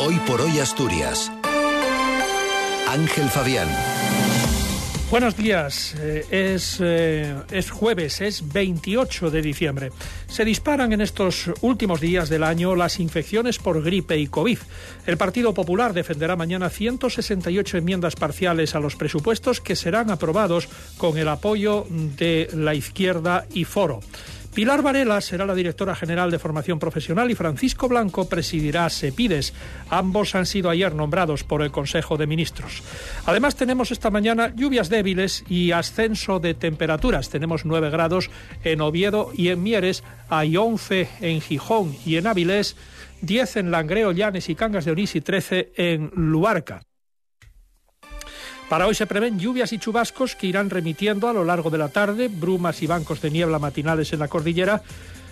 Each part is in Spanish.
Hoy por hoy Asturias. Ángel Fabián. Buenos días, eh, es, eh, es, jueves, es 28 de diciembre. Se disparan en estos últimos días del año las infecciones por gripe y COVID. El Partido Popular defenderá mañana 168 enmiendas parciales a los presupuestos que serán aprobados con el apoyo de la izquierda y foro. Pilar Varela será la directora general de formación profesional y Francisco Blanco presidirá SEPIDES. Ambos han sido ayer nombrados por el Consejo de Ministros. Además tenemos esta mañana lluvias débiles y ascenso de temperaturas. Tenemos 9 grados en Oviedo y en Mieres, hay 11 en Gijón y en Avilés, 10 en Langreo, Llanes y Cangas de Onís y 13 en Luarca. Para hoy se prevén lluvias y chubascos que irán remitiendo a lo largo de la tarde, brumas y bancos de niebla matinales en la cordillera,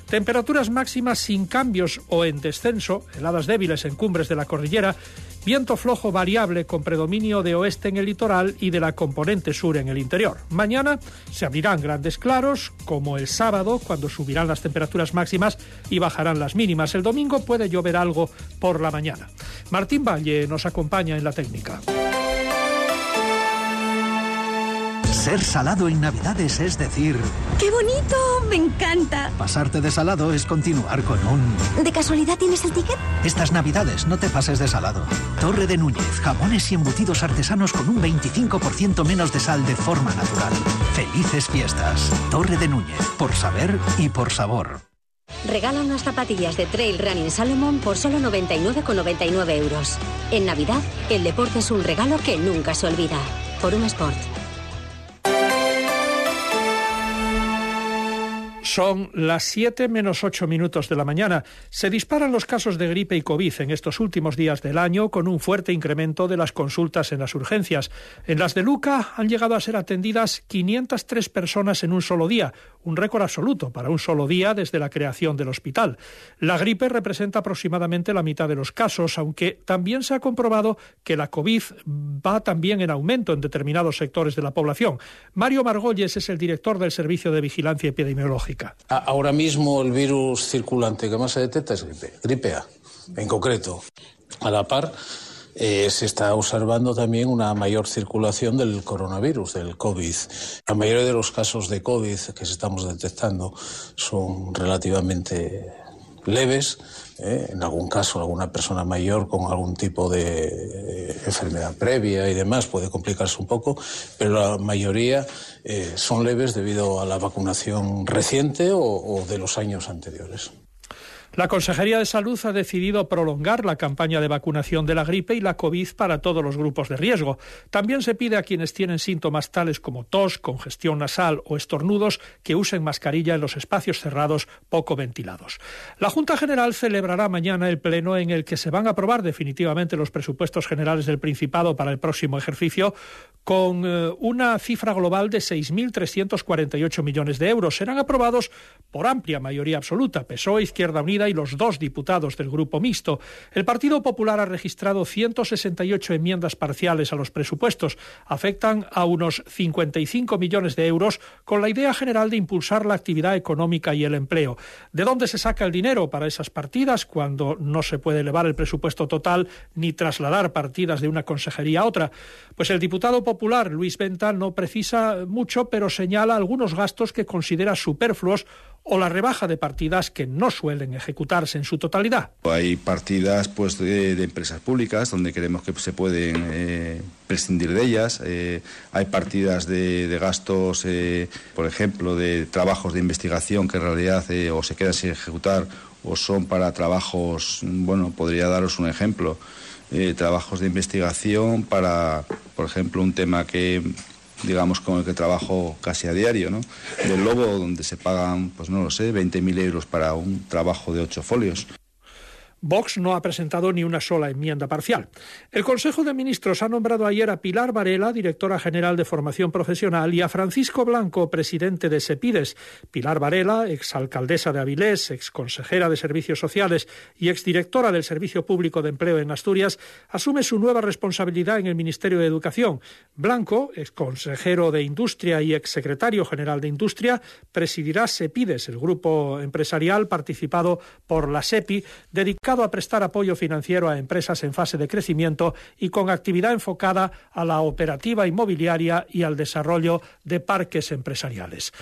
temperaturas máximas sin cambios o en descenso, heladas débiles en cumbres de la cordillera, viento flojo variable con predominio de oeste en el litoral y de la componente sur en el interior. Mañana se abrirán grandes claros, como el sábado, cuando subirán las temperaturas máximas y bajarán las mínimas. El domingo puede llover algo por la mañana. Martín Valle nos acompaña en la técnica. Ser salado en Navidades es decir... ¡Qué bonito! ¡Me encanta! Pasarte de salado es continuar con un... ¿De casualidad tienes el ticket? Estas Navidades no te pases de salado. Torre de Núñez, jamones y embutidos artesanos con un 25% menos de sal de forma natural. Felices fiestas. Torre de Núñez, por saber y por sabor. Regala unas zapatillas de Trail Running Salomon por solo 99,99 euros. En Navidad, el deporte es un regalo que nunca se olvida. Por un Sport. Son las 7 menos 8 minutos de la mañana. Se disparan los casos de gripe y COVID en estos últimos días del año con un fuerte incremento de las consultas en las urgencias. En las de Luca han llegado a ser atendidas 503 personas en un solo día, un récord absoluto para un solo día desde la creación del hospital. La gripe representa aproximadamente la mitad de los casos, aunque también se ha comprobado que la COVID va también en aumento en determinados sectores de la población. Mario Margolles es el director del Servicio de Vigilancia Epidemiológica. Ahora mismo el virus circulante que más se detecta es gripe, gripe A, en concreto. A la par, eh, se está observando también una mayor circulación del coronavirus, del COVID. La mayoría de los casos de COVID que estamos detectando son relativamente leves, ¿eh? en algún caso alguna persona mayor con algún tipo de eh, enfermedad previa y demás puede complicarse un poco, pero la mayoría eh, son leves debido a la vacunación reciente o, o de los años anteriores. La Consejería de Salud ha decidido prolongar la campaña de vacunación de la gripe y la COVID para todos los grupos de riesgo. También se pide a quienes tienen síntomas tales como tos, congestión nasal o estornudos que usen mascarilla en los espacios cerrados poco ventilados. La Junta General celebrará mañana el pleno en el que se van a aprobar definitivamente los presupuestos generales del Principado para el próximo ejercicio con eh, una cifra global de 6.348 millones de euros. Serán aprobados por amplia mayoría absoluta, PSOE, Izquierda Unida y los dos diputados del Grupo Mixto. El Partido Popular ha registrado 168 enmiendas parciales a los presupuestos. Afectan a unos 55 millones de euros con la idea general de impulsar la actividad económica y el empleo. ¿De dónde se saca el dinero para esas partidas cuando no se puede elevar el presupuesto total ni trasladar partidas de una consejería a otra? Pues el diputado Popular, Luis Venta, no precisa mucho, pero señala algunos gastos que considera superfluos o la rebaja de partidas que no suelen ejecutarse en su totalidad. Hay partidas pues de, empresas públicas donde creemos que se pueden eh, prescindir de ellas. Eh, hay partidas de, gastos, eh, por ejemplo, de trabajos de investigación que en realidad o se quedan sin ejecutar o son para trabajos, bueno, podría daros un ejemplo. Trabajos de investigación para, por ejemplo, un tema que digamos con el que trabajo casi a diario, ¿no? Del Lobo, donde se pagan, pues no lo sé, 20.000 euros para un trabajo de ocho folios. Vox no ha presentado ni una sola enmienda parcial. El Consejo de Ministros ha nombrado ayer a Pilar Varela, directora general de formación profesional, y a Francisco Blanco, presidente de SEPIDES. Pilar Varela, exalcaldesa de Avilés, exconsejera de Servicios Sociales y exdirectora del Servicio Público de Empleo en Asturias, asume su nueva responsabilidad en el Ministerio de Educación. Blanco, exconsejero de Industria y exsecretario general de Industria, presidirá SEPIDES, el grupo empresarial participado por la SEPI, dedicado a prestar apoyo financiero a empresas en fase de crecimiento y con actividad enfocada a la operativa inmobiliaria y al desarrollo de parques empresariales.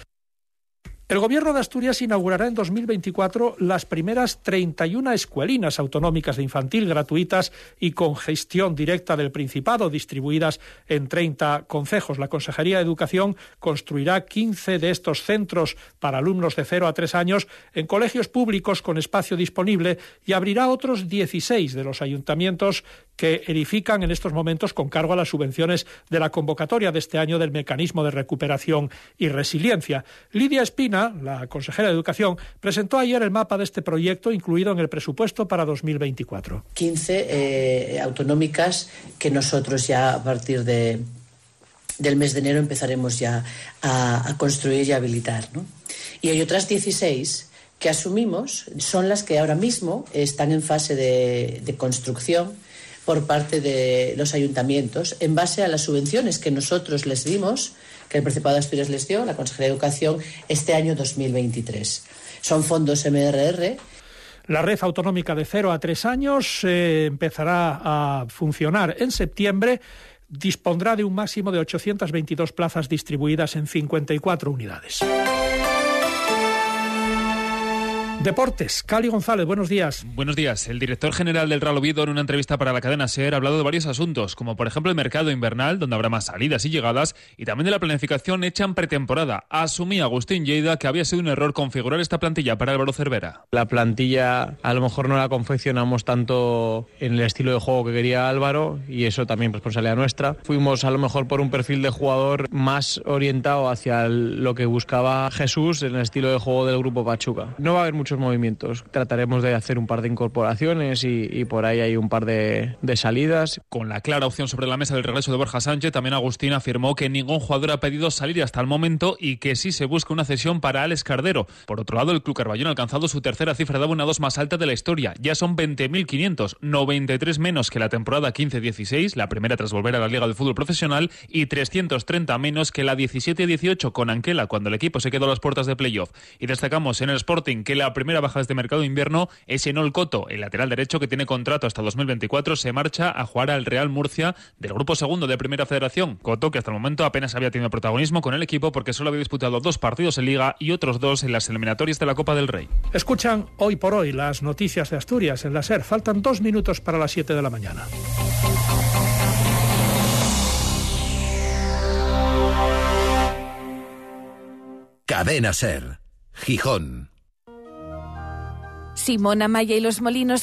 El Gobierno de Asturias inaugurará en 2024 las primeras 31 escuelinas autonómicas de infantil gratuitas y con gestión directa del Principado, distribuidas en 30 concejos. La Consejería de Educación construirá 15 de estos centros para alumnos de 0 a 3 años en colegios públicos con espacio disponible y abrirá otros 16 de los ayuntamientos que edifican en estos momentos con cargo a las subvenciones de la convocatoria de este año del Mecanismo de Recuperación y Resiliencia. Lidia Espina, la consejera de Educación, presentó ayer el mapa de este proyecto incluido en el presupuesto para 2024. 15 eh, autonómicas que nosotros ya a partir de, del mes de enero empezaremos ya a, construir y a habilitar. ¿no? Y hay otras 16 que asumimos son las que ahora mismo están en fase de construcción por parte de los ayuntamientos en base a las subvenciones que nosotros les dimos, que el Principado de Asturias les dio, la Consejería de Educación, este año 2023. Son fondos MRR. La red autonómica de 0 a 3 años eh, empezará a funcionar en septiembre. Dispondrá de un máximo de 822 plazas distribuidas en 54 unidades. Deportes, Cali González, buenos días. Buenos días. El director general del Real Oviedo en una entrevista para la cadena SER ha hablado de varios asuntos, como por ejemplo el mercado invernal, donde habrá más salidas y llegadas, y también de la planificación hecha en pretemporada. Asumía Agustín Lleida que había sido un error configurar esta plantilla para Álvaro Cervera. La plantilla a lo mejor no la confeccionamos tanto en el estilo de juego que quería Álvaro, y eso también responsabilidad nuestra. Fuimos a lo mejor por un perfil de jugador más orientado hacia lo que buscaba Jesús en el estilo de juego del grupo Pachuca. No va a haber movimientos. Trataremos de hacer un par de incorporaciones y, por ahí hay un par de, salidas. Con la clara opción sobre la mesa del regreso de Borja Sánchez, también Agustín afirmó que ningún jugador ha pedido salir hasta el momento y que sí se busca una cesión para Alex Cardero. Por otro lado, el Club Carballón ha alcanzado su tercera cifra de abonados más alta de la historia. Ya son 20.500, 93 menos que la temporada 15-16, la primera tras volver a la Liga de Fútbol Profesional, y 330 menos que la 17-18 con Anquela, cuando el equipo se quedó a las puertas de playoff. Y destacamos en el Sporting que la primera baja de este mercado de invierno es Enol Coto, el lateral derecho que tiene contrato hasta 2024, se marcha a jugar al Real Murcia del grupo segundo de Primera Federación. Coto, que hasta el momento apenas había tenido protagonismo con el equipo porque solo había disputado dos partidos en Liga y otros dos en las eliminatorias de la Copa del Rey. Escuchan hoy por hoy las noticias de Asturias en la SER. Faltan dos minutos para las 7 de la mañana. Cadena Ser, Gijón. Simona Maya y los Molinos